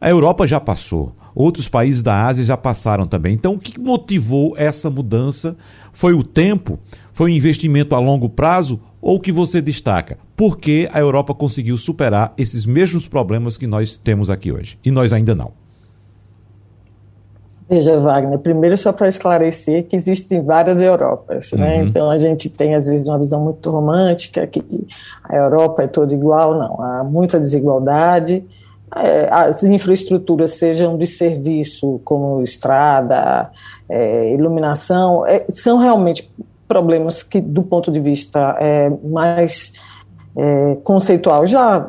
[SPEAKER 1] a Europa já passou, outros países da Ásia já passaram também. Então, o que motivou essa mudança? Foi o tempo? Foi o investimento a longo prazo? Ou o que você destaca? Por que a Europa conseguiu superar esses mesmos problemas que nós temos aqui hoje? E nós ainda não.
[SPEAKER 2] Veja, Wagner, primeiro só para esclarecer que existem várias Europas, né? Uhum. Então a gente tem às vezes uma visão muito romântica que a Europa é toda igual, não, há muita desigualdade, é, as infraestruturas sejam de serviço, como estrada, é, iluminação, é, são realmente problemas que, do ponto de vista é, mais é, conceitual, já,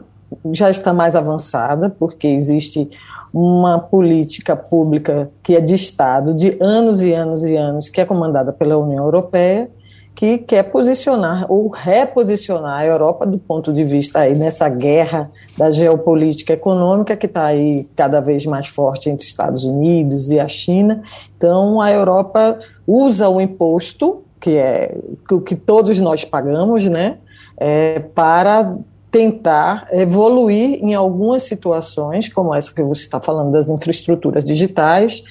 [SPEAKER 2] já está mais avançada, porque existe uma política pública que é de Estado de anos e anos e anos, que é comandada pela União Europeia, que quer posicionar ou reposicionar a Europa do ponto de vista aí nessa guerra da geopolítica econômica que está aí cada vez mais forte entre Estados Unidos e a China. Então a Europa usa o imposto que é o que todos nós pagamos, né, é, para tentar evoluir em algumas situações, como essa que você está falando das infraestruturas digitais,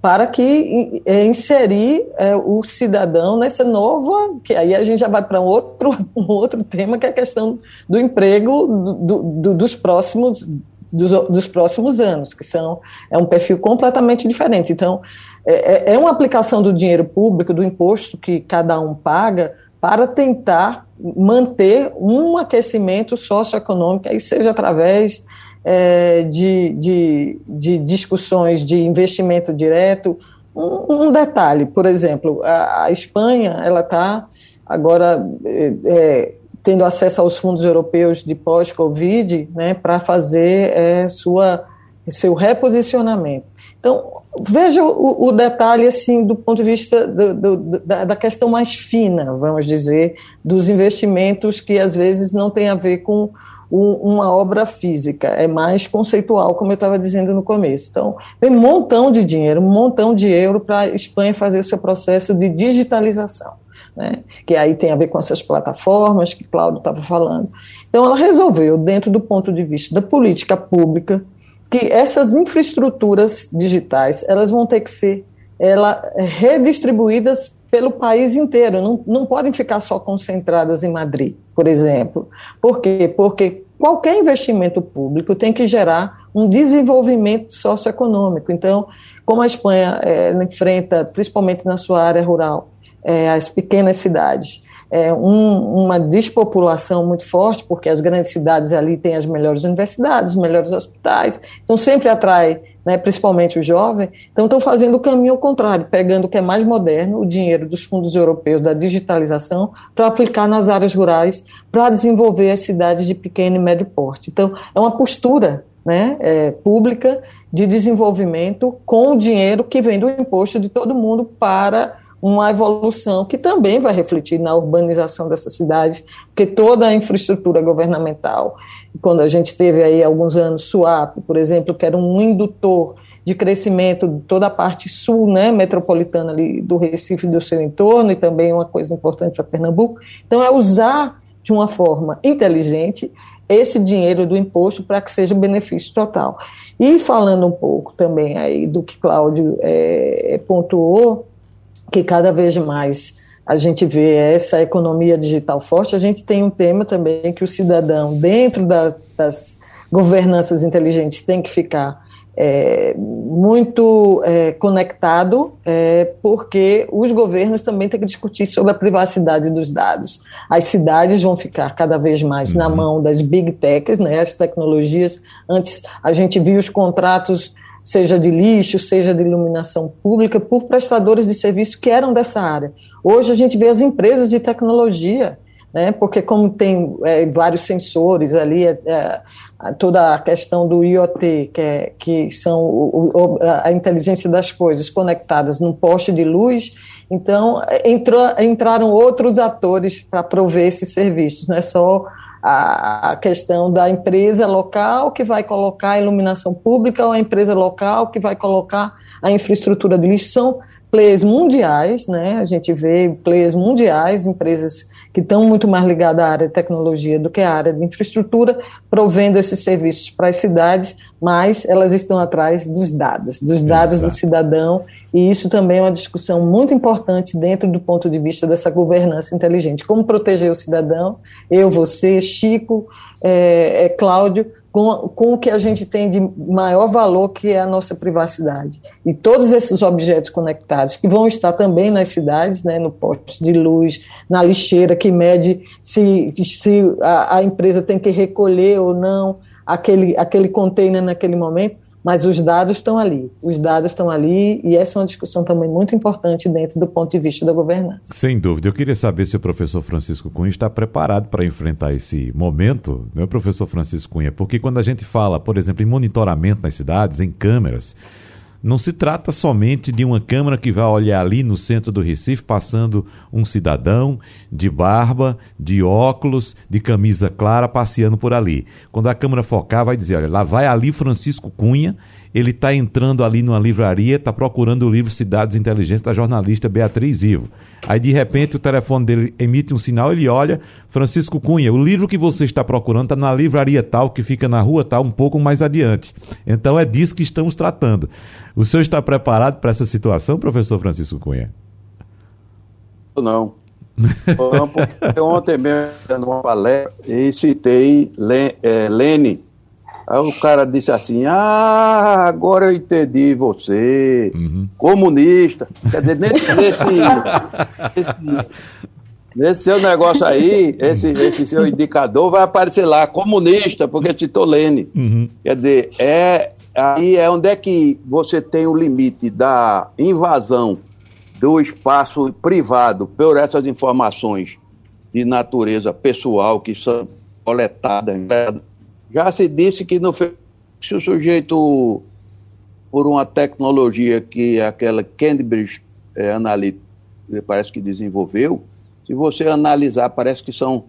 [SPEAKER 2] para que é, inserir é, o cidadão nessa nova, que aí a gente já vai para um outro, um outro tema, que é a questão do emprego do, do, dos próximos dos, dos, próximos anos, que são é um perfil completamente diferente. Então, é, é, é uma aplicação do dinheiro público, do imposto que cada um paga, para tentar manter um aquecimento socioeconômico, aí seja através é, de, de, de, discussões de investimento direto. Um, um detalhe, por exemplo, a, a Espanha ela está agora é, é, tendo acesso aos fundos europeus de pós-Covid né, para fazer é, sua, seu reposicionamento. Então, veja o, o, detalhe assim do ponto de vista do, do, da, da, questão mais fina, vamos dizer, dos investimentos que às vezes não tem a ver com uma obra física, é mais conceitual, como eu estava dizendo no começo. Então, tem um montão de dinheiro, um montão de euro para a Espanha fazer seu processo de digitalização. Né? Que aí tem a ver com essas plataformas que Cláudio estava falando. Então, ela resolveu, dentro do ponto de vista da política pública, que essas infraestruturas digitais elas vão ter que ser ela, redistribuídas pelo país inteiro, não, não podem ficar só concentradas em Madrid, por exemplo. Por quê? Porque qualquer investimento público tem que gerar um desenvolvimento socioeconômico. Então, como a Espanha é, enfrenta, principalmente na sua área rural, é, as pequenas cidades, é, um, uma despopulação muito forte, porque as grandes cidades ali têm as melhores universidades, os melhores hospitais, então sempre atrai né, principalmente o jovem, então estão fazendo o caminho ao contrário, pegando o que é mais moderno, o dinheiro dos fundos europeus da digitalização, para aplicar nas áreas rurais, para desenvolver as cidades de pequeno e médio porte. Então, é uma postura né, é, pública de desenvolvimento com o dinheiro que vem do imposto de todo mundo para uma evolução que também vai refletir na urbanização dessas cidades, porque toda a infraestrutura governamental, quando a gente teve aí alguns anos SUAP, por exemplo, que era um indutor de crescimento de toda a parte sul, né, metropolitana ali do Recife e do seu entorno, e também uma coisa importante para Pernambuco. Então, é usar de uma forma inteligente esse dinheiro do imposto para que seja benefício total. E falando um pouco também aí do que Cláudio é, pontuou, que cada vez mais a gente vê essa economia digital forte, a gente tem um tema também que o cidadão, dentro das, das governanças inteligentes, tem que ficar é, muito é, conectado, é, porque os governos também têm que discutir sobre a privacidade dos dados. As cidades vão ficar cada vez mais uhum. na mão das big techs, né, as tecnologias. Antes a gente viu os contratos seja de lixo, seja de iluminação pública, por prestadores de serviço que eram dessa área. Hoje a gente vê as empresas de tecnologia, né, porque como tem é, vários sensores ali, é, é, toda a questão do IoT, que, é, que são o, o, a inteligência das coisas conectadas num poste de luz, então entrou, entraram outros atores para prover esses serviços, não é só a questão da empresa local que vai colocar a iluminação pública ou a empresa local que vai colocar a infraestrutura de lixo. São players mundiais, né? A gente vê players mundiais, empresas que estão muito mais ligadas à área de tecnologia do que à área de infraestrutura, provendo esses serviços para as cidades, mas elas estão atrás dos dados, dos dados Exato. do cidadão, e isso também é uma discussão muito importante dentro do ponto de vista dessa governança inteligente. Como proteger o cidadão, eu, você, Chico, é, é Cláudio, com, com o que a gente tem de maior valor, que é a nossa privacidade. E todos esses objetos conectados, que vão estar também nas cidades, né, no poste de luz, na lixeira, que mede se, se a, a empresa tem que recolher ou não aquele, aquele container naquele momento, mas os dados estão ali. Os dados estão ali e essa é uma discussão também muito importante dentro do ponto de vista da governança.
[SPEAKER 1] Sem dúvida. Eu queria saber se o professor Francisco Cunha está preparado para enfrentar esse momento, né, professor Francisco Cunha? Porque quando a gente fala, por exemplo, em monitoramento nas cidades, em câmeras, não se trata somente de uma câmera que vai olhar ali no centro do Recife, passando um cidadão de barba, de óculos, de camisa clara, passeando por ali. Quando a câmera focar, vai dizer: olha, lá vai ali Francisco Cunha ele está entrando ali numa livraria, está procurando o livro Cidades Inteligentes da jornalista Beatriz Ivo. Aí, de repente, o telefone dele emite um sinal, ele olha, Francisco Cunha, o livro que você está procurando está na livraria tal, que fica na rua tal, um pouco mais adiante. Então, é disso que estamos tratando. O senhor está preparado para essa situação, professor Francisco Cunha?
[SPEAKER 4] Não. Não, porque ontem mesmo, numa palestra, e citei Lene, Aí o cara disse assim: Ah, agora eu entendi você, uhum. comunista. Quer dizer, nesse, nesse, nesse, nesse, seu negócio aí, esse, esse seu indicador vai aparecer lá, comunista, porque citou Lênin. Uhum. Quer dizer, é, aí é onde é que você tem o limite da invasão do espaço privado por essas informações de natureza pessoal que são coletadas já se disse que no, se o sujeito, por uma tecnologia que aquela Cambridge é, parece que desenvolveu, se você analisar, parece que são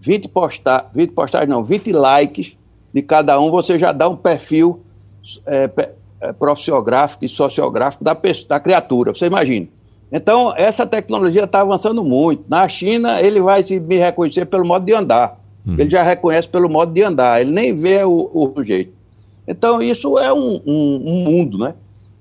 [SPEAKER 4] 20 postagens, 20 postagens não, 20 likes de cada um, você já dá um perfil é, é, profissiográfico e sociográfico da, da criatura, você imagina. Então, essa tecnologia está avançando muito. Na China, ele vai se me reconhecer pelo modo de andar. Uhum. Ele já reconhece pelo modo de andar, ele nem vê o, o sujeito. Então, isso é um, um, um mundo, né?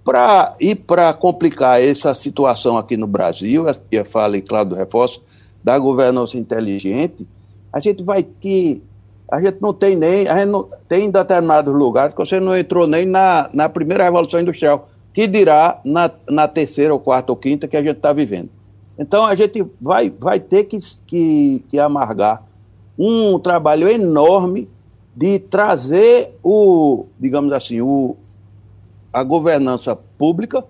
[SPEAKER 4] Pra, e para complicar essa situação aqui no Brasil, a fala, e Cláudio reforço, da governança inteligente, a gente vai que. A gente não tem nem. A gente não, tem determinados lugares que você não entrou nem na, na primeira Revolução Industrial, que dirá na, na terceira, ou quarta, ou quinta que a gente está vivendo. Então a gente vai, vai ter que, que, que amargar um trabalho enorme de trazer o, digamos assim, o, a governança pública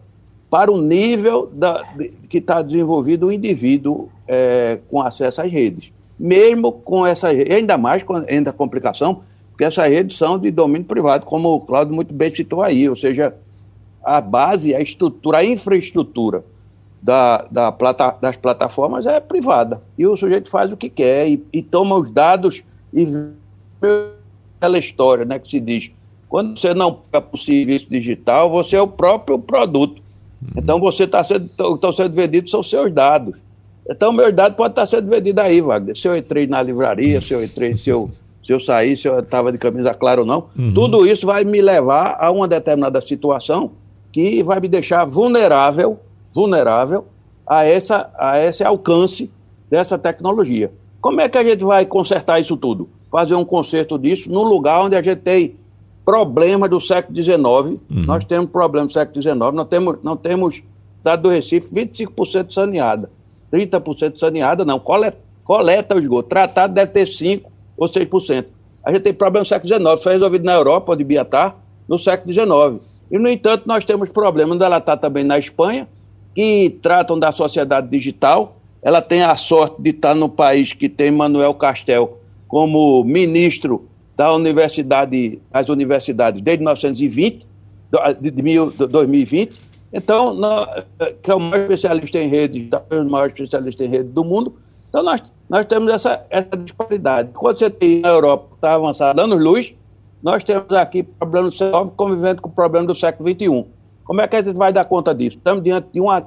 [SPEAKER 4] para o nível da, de, que está desenvolvido o indivíduo é, com acesso às redes. Mesmo com essa ainda mais com ainda complicação, porque essas redes são de domínio privado, como o Claudio muito bem citou aí, ou seja, a base, a estrutura, a infraestrutura da, da plata, das plataformas é privada. E o sujeito faz o que quer e, e toma os dados e aquela história né, que se diz. Quando você não paga por serviço digital, você é o próprio produto. Uhum. Então você está sendo, estão sendo vendidos são seus dados. Então, meus dados podem estar sendo vendidos aí, Wagner. Se eu entrei na livraria, se eu entrei, se eu, se eu saí, se eu estava de camisa clara ou não, uhum. tudo isso vai me levar a uma determinada situação que vai me deixar vulnerável vulnerável a, essa, a esse alcance dessa tecnologia. Como é que a gente vai consertar isso tudo? Fazer um conserto disso num lugar onde a gente tem problemas do século XIX. Uhum. Nós temos problemas do século XIX, nós temos, não temos, estado do Recife, 25% saneada. 30% saneada, não, coleta, coleta o esgoto. Tratado deve ter 5% ou 6%. A gente tem problema no século XIX, foi resolvido na Europa, onde Biatá, no século XIX. E, no entanto, nós temos problemas, onde ela está também na Espanha, que tratam da sociedade digital. Ela tem a sorte de estar no país que tem Manuel Castel como ministro da universidade, das universidades desde 1920, de, de 2020. Então, nós, que é o maior especialista em rede, o maior especialista em rede do mundo. Então, nós, nós temos essa, essa disparidade. Quando você tem na Europa, está avançada anos luz, nós temos aqui problemas do século convivendo com o problema do século XXI. Como é que a gente vai dar conta disso? Estamos diante de uma,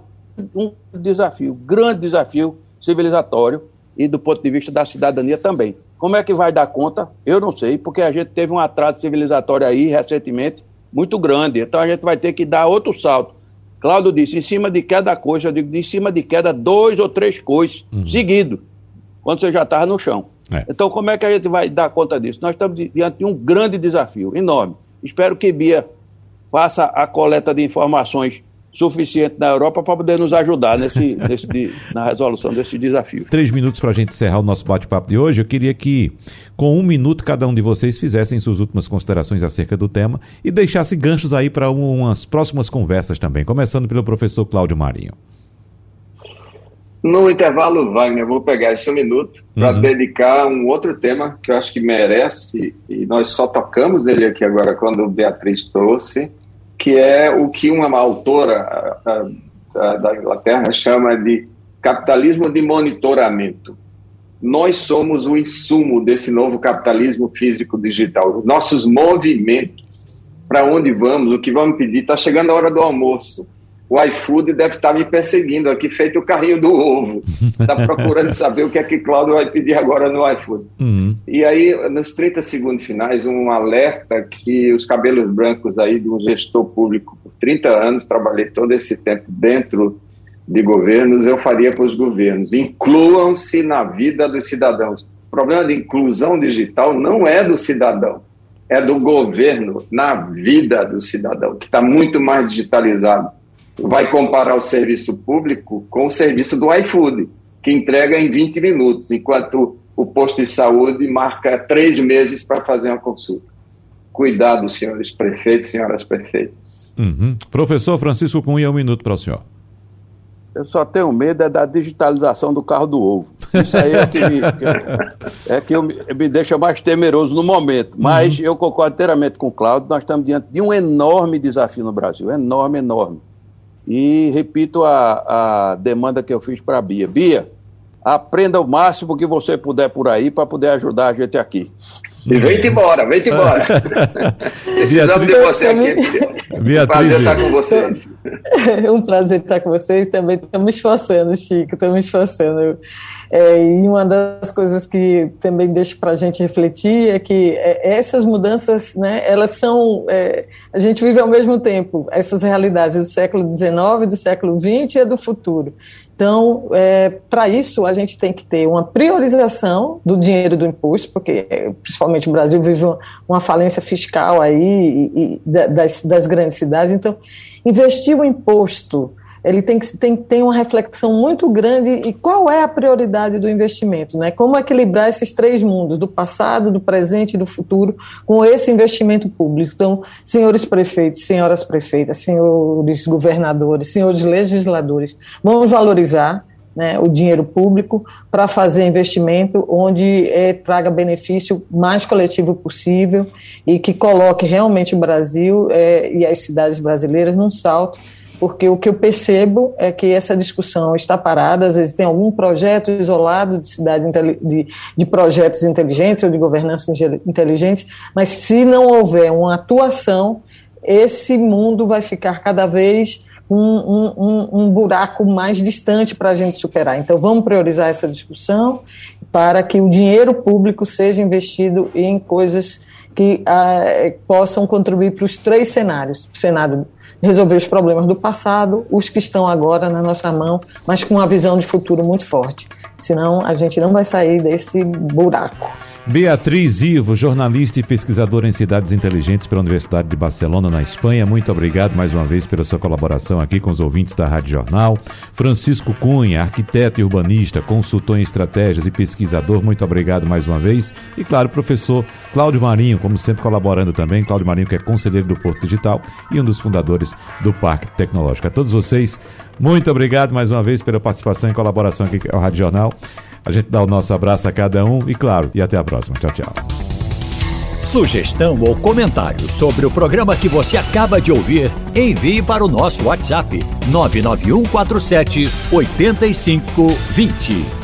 [SPEAKER 4] um desafio, grande desafio civilizatório e do ponto de vista da cidadania também. Como é que vai dar conta? Eu não sei, porque a gente teve um atraso civilizatório aí recentemente muito grande. Então a gente vai ter que dar outro salto. Cláudio disse, em cima de cada coisa, eu digo, em cima de queda, dois ou três coisas uhum. seguido, quando você já estava no chão. É. Então, como é que a gente vai dar conta disso? Nós estamos diante de um grande desafio, enorme. Espero que Bia faça a coleta de informações suficiente na Europa para poder nos ajudar nesse, nesse, na resolução desse desafio.
[SPEAKER 1] Três minutos para a gente encerrar o nosso bate-papo de hoje. Eu queria que, com um minuto, cada um de vocês fizessem suas últimas considerações acerca do tema e deixasse ganchos aí para umas próximas conversas também, começando pelo professor Cláudio Marinho.
[SPEAKER 3] No intervalo, Wagner, vou pegar esse um minuto para uhum. dedicar um outro tema que eu acho que merece, e nós só tocamos ele aqui agora quando Beatriz trouxe, que é o que uma autora da Inglaterra chama de capitalismo de monitoramento. Nós somos o insumo desse novo capitalismo físico digital. Os nossos movimentos, para onde vamos, o que vamos pedir, está chegando a hora do almoço o iFood deve estar me perseguindo aqui, feito o carrinho do ovo. Está procurando saber o que é que Cláudio vai pedir agora no iFood. Uhum. E aí, nos 30 segundos finais, um alerta que os cabelos brancos aí de um gestor público por 30 anos, trabalhei todo esse tempo dentro de governos, eu faria para os governos. Incluam-se na vida dos cidadãos. O problema de inclusão digital não é do cidadão, é do governo na vida do cidadão, que está muito mais digitalizado vai comparar o serviço público com o serviço do iFood, que entrega em 20 minutos, enquanto o posto de saúde marca três meses para fazer uma consulta. Cuidado, senhores prefeitos, senhoras prefeitas.
[SPEAKER 1] Uhum. Professor Francisco Cunha, um minuto para o senhor.
[SPEAKER 4] Eu só tenho medo é da digitalização do carro do ovo. Isso aí é que me, é que eu, me deixa mais temeroso no momento. Mas uhum. eu concordo inteiramente com o Cláudio, nós estamos diante de um enorme desafio no Brasil, enorme, enorme. E repito a, a demanda que eu fiz para a Bia. Bia, aprenda o máximo que você puder por aí para poder ajudar a gente aqui.
[SPEAKER 3] E vem-te embora, vem-te embora. Precisamos de você aqui. Beatriz. Um prazer estar com vocês.
[SPEAKER 2] um prazer estar com vocês. Também estamos me esforçando, Chico, estamos me esforçando. É, e uma das coisas que também deixa para a gente refletir é que é, essas mudanças, né, elas são, é, a gente vive ao mesmo tempo essas realidades do século XIX, do século XX e do futuro. Então, é, para isso, a gente tem que ter uma priorização do dinheiro do imposto, porque é, principalmente o Brasil vive uma, uma falência fiscal aí e, e das, das grandes cidades. Então, investir o imposto ele tem que tem, tem uma reflexão muito grande e qual é a prioridade do investimento, né? Como equilibrar esses três mundos, do passado, do presente e do futuro, com esse investimento público. Então, senhores prefeitos, senhoras prefeitas, senhores governadores, senhores legisladores, vamos valorizar né, o dinheiro público para fazer investimento onde é, traga benefício mais coletivo possível e que coloque realmente o Brasil é, e as cidades brasileiras num salto porque o que eu percebo é que essa discussão está parada, às vezes tem algum projeto isolado de cidade de, de projetos inteligentes ou de governança inteligente, mas se não houver uma atuação, esse mundo vai ficar cada vez um, um, um, buraco mais distante para a gente superar. Então, vamos priorizar essa discussão para que o dinheiro público seja investido em coisas que ah, possam contribuir para os três cenários: o cenário resolver os problemas do passado, os que estão agora na nossa mão, mas com uma visão de futuro muito forte. Senão a gente não vai sair desse buraco.
[SPEAKER 1] Beatriz Ivo, jornalista e pesquisadora em cidades inteligentes pela Universidade de Barcelona, na Espanha. Muito obrigado mais uma vez pela sua colaboração aqui com os ouvintes da Rádio Jornal. Francisco Cunha, arquiteto e urbanista, consultor em estratégias e pesquisador. Muito obrigado mais uma vez. E claro, professor Cláudio Marinho, como sempre colaborando também. Cláudio Marinho, que é conselheiro do Porto Digital e um dos fundadores do Parque Tecnológico. A todos vocês, muito obrigado mais uma vez pela participação e colaboração aqui com a Rádio Jornal. A gente dá o nosso abraço a cada um e, claro, e até a próxima. Tchau, tchau.
[SPEAKER 5] Sugestão ou comentário sobre o programa que você acaba de ouvir, envie para o nosso WhatsApp 99147 8520.